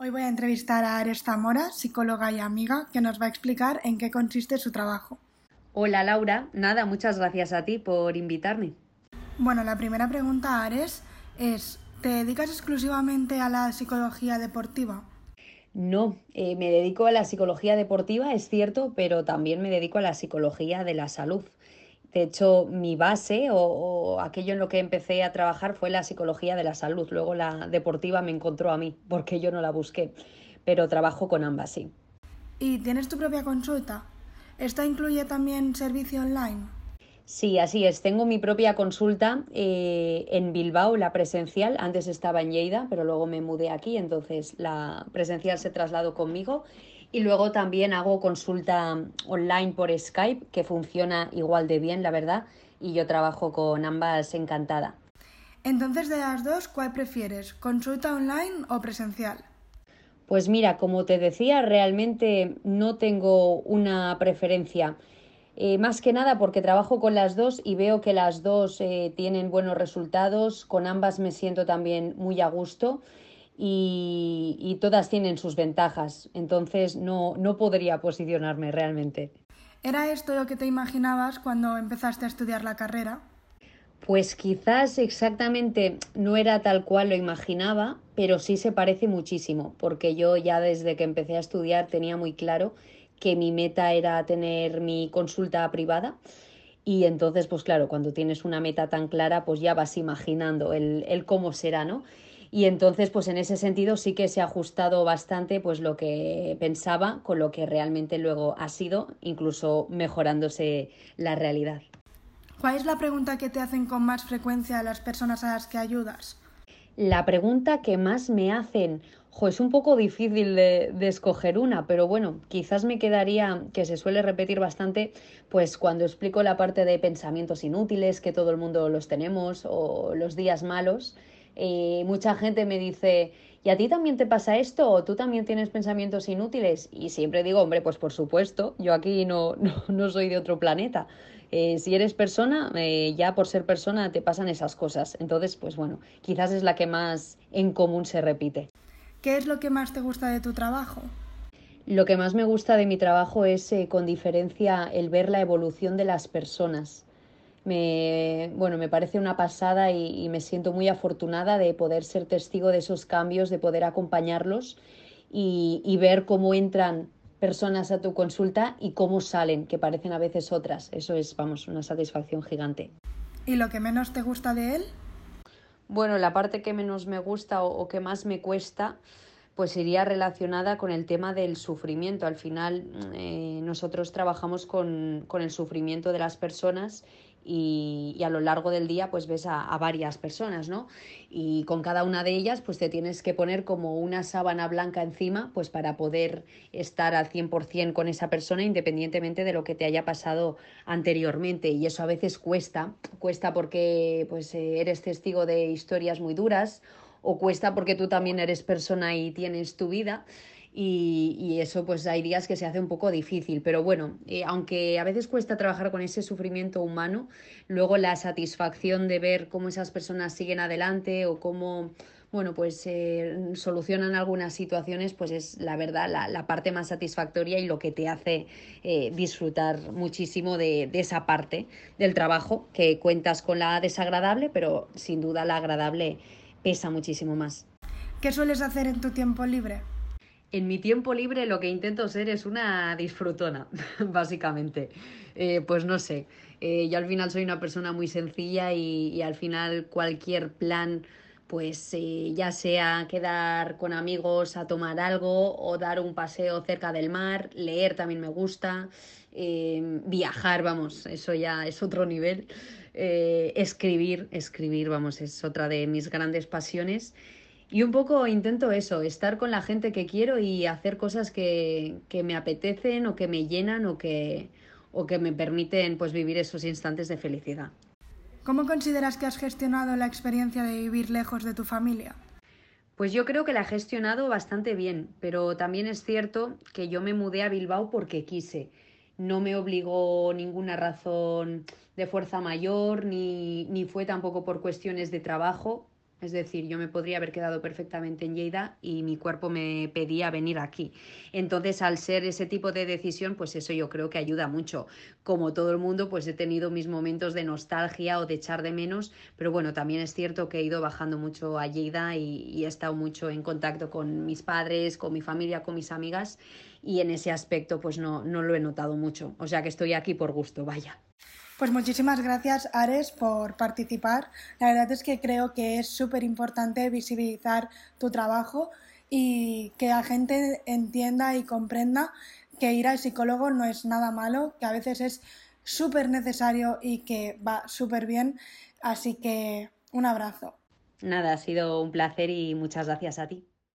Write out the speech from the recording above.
Hoy voy a entrevistar a Ares Zamora, psicóloga y amiga, que nos va a explicar en qué consiste su trabajo. Hola Laura, nada, muchas gracias a ti por invitarme. Bueno, la primera pregunta, Ares, es, ¿te dedicas exclusivamente a la psicología deportiva? No, eh, me dedico a la psicología deportiva, es cierto, pero también me dedico a la psicología de la salud. De hecho, mi base o, aquello en lo que empecé a trabajar fue la psicología de la salud. Luego la deportiva me encontró a mí, porque yo no la busqué. Pero trabajo con ambas, sí. ¿Y tienes tu propia consulta? ¿Esta incluye también servicio online? Sí, así es. Tengo mi propia consulta eh, en Bilbao, la presencial. Antes estaba en Lleida, pero luego me mudé aquí, entonces la presencial se trasladó conmigo y luego también hago consulta online por Skype, que funciona igual de bien, la verdad, y yo trabajo con ambas encantada. Entonces, de las dos, ¿cuál prefieres? ¿Consulta online o presencial? Pues mira, como te decía, realmente no tengo una preferencia. Eh, más que nada porque trabajo con las dos y veo que las dos eh, tienen buenos resultados, con ambas me siento también muy a gusto y, todas tienen sus ventajas, entonces no, no podría posicionarme realmente. ¿Era esto lo que te imaginabas cuando empezaste a estudiar la carrera? Pues quizás exactamente no era tal cual lo imaginaba, pero sí se parece muchísimo, porque yo ya desde que empecé a estudiar tenía muy claro que mi meta era tener mi consulta privada. Y entonces, pues claro, cuando tienes una meta tan clara, pues ya vas imaginando el, cómo será, ¿no? y entonces pues en ese sentido sí que se ha ajustado bastante pues lo que pensaba con lo que realmente luego ha sido, incluso mejorándose la realidad. ¿Cuál es la pregunta que te hacen con más frecuencia las personas a las que ayudas? La pregunta que más me hacen, es un poco difícil de, de, escoger una, pero bueno, quizás me quedaría, que se suele repetir bastante, pues cuando explico la parte de pensamientos inútiles, que todo el mundo los tenemos, o los días malos, y mucha gente me dice, ¿y a ti también te pasa esto? ¿O tú también tienes pensamientos inútiles? Y siempre digo, hombre, pues por supuesto, yo aquí no, no, soy de otro planeta. Eh, si eres persona, eh, ya por ser persona te pasan esas cosas. Entonces, pues bueno, quizás es la que más en común se repite. ¿Qué es lo que más te gusta de tu trabajo? Lo que más me gusta de mi trabajo es, eh, con diferencia, el ver la evolución de las personas me, bueno, me parece una pasada y, me siento muy afortunada de poder ser testigo de esos cambios, de poder acompañarlos y, ver cómo entran personas a tu consulta y cómo salen, que parecen a veces otras. Eso es, vamos, una satisfacción gigante. ¿Y lo que menos te gusta de él? Bueno, la parte que menos me gusta o, que más me cuesta, pues iría relacionada con el tema del sufrimiento. Al final, eh, nosotros trabajamos con, con el sufrimiento de las personas y, a lo largo del día pues ves a, varias personas, ¿no? Y con cada una de ellas pues te tienes que poner como una sábana blanca encima pues para poder estar al 100% con esa persona independientemente de lo que te haya pasado anteriormente y eso a veces cuesta, cuesta porque pues eh, eres testigo de historias muy duras o cuesta porque tú también eres persona y tienes tu vida y, eso pues hay días que se hace un poco difícil, pero bueno, eh, aunque a veces cuesta trabajar con ese sufrimiento humano, luego la satisfacción de ver cómo esas personas siguen adelante o cómo bueno, pues eh, solucionan algunas situaciones, pues es la verdad la, parte más satisfactoria y lo que te hace eh, disfrutar muchísimo de, de, esa parte del trabajo, que cuentas con la desagradable, pero sin duda la agradable pesa muchísimo más. ¿Qué sueles hacer en tu tiempo libre? En mi tiempo libre lo que intento ser es una disfrutona, básicamente. Eh, pues no sé, eh, yo al final soy una persona muy sencilla y, al final cualquier plan, pues eh, ya sea quedar con amigos a tomar algo o dar un paseo cerca del mar, leer también me gusta, viajar, vamos, eso ya es otro nivel. escribir, escribir, vamos, es otra de mis grandes pasiones. Y un poco intento eso, estar con la gente que quiero y hacer cosas que, que me apetecen o que me llenan o que, o que me permiten pues vivir esos instantes de felicidad. ¿Cómo consideras que has gestionado la experiencia de vivir lejos de tu familia? Pues yo creo que la he gestionado bastante bien, pero también es cierto que yo me mudé a Bilbao porque quise. No me obligó ninguna razón de fuerza mayor, ni, ni fue tampoco por cuestiones de trabajo, Es decir, yo me podría haber quedado perfectamente en Lleida y mi cuerpo me pedía venir aquí. Entonces, al ser ese tipo de decisión, pues eso yo creo que ayuda mucho. Como todo el mundo, pues he tenido mis momentos de nostalgia o de echar de menos, pero bueno, también es cierto que he ido bajando mucho a Lleida y, he estado mucho en contacto con mis padres, con mi familia, con mis amigas y en ese aspecto pues no, no lo he notado mucho. O sea que estoy aquí por gusto, vaya. Pues muchísimas gracias, Ares, por participar. La verdad es que creo que es súper importante visibilizar tu trabajo y que la gente entienda y comprenda que ir al psicólogo no es nada malo, que a veces es súper necesario y que va súper bien. Así que un abrazo. Nada, ha sido un placer y muchas gracias a ti.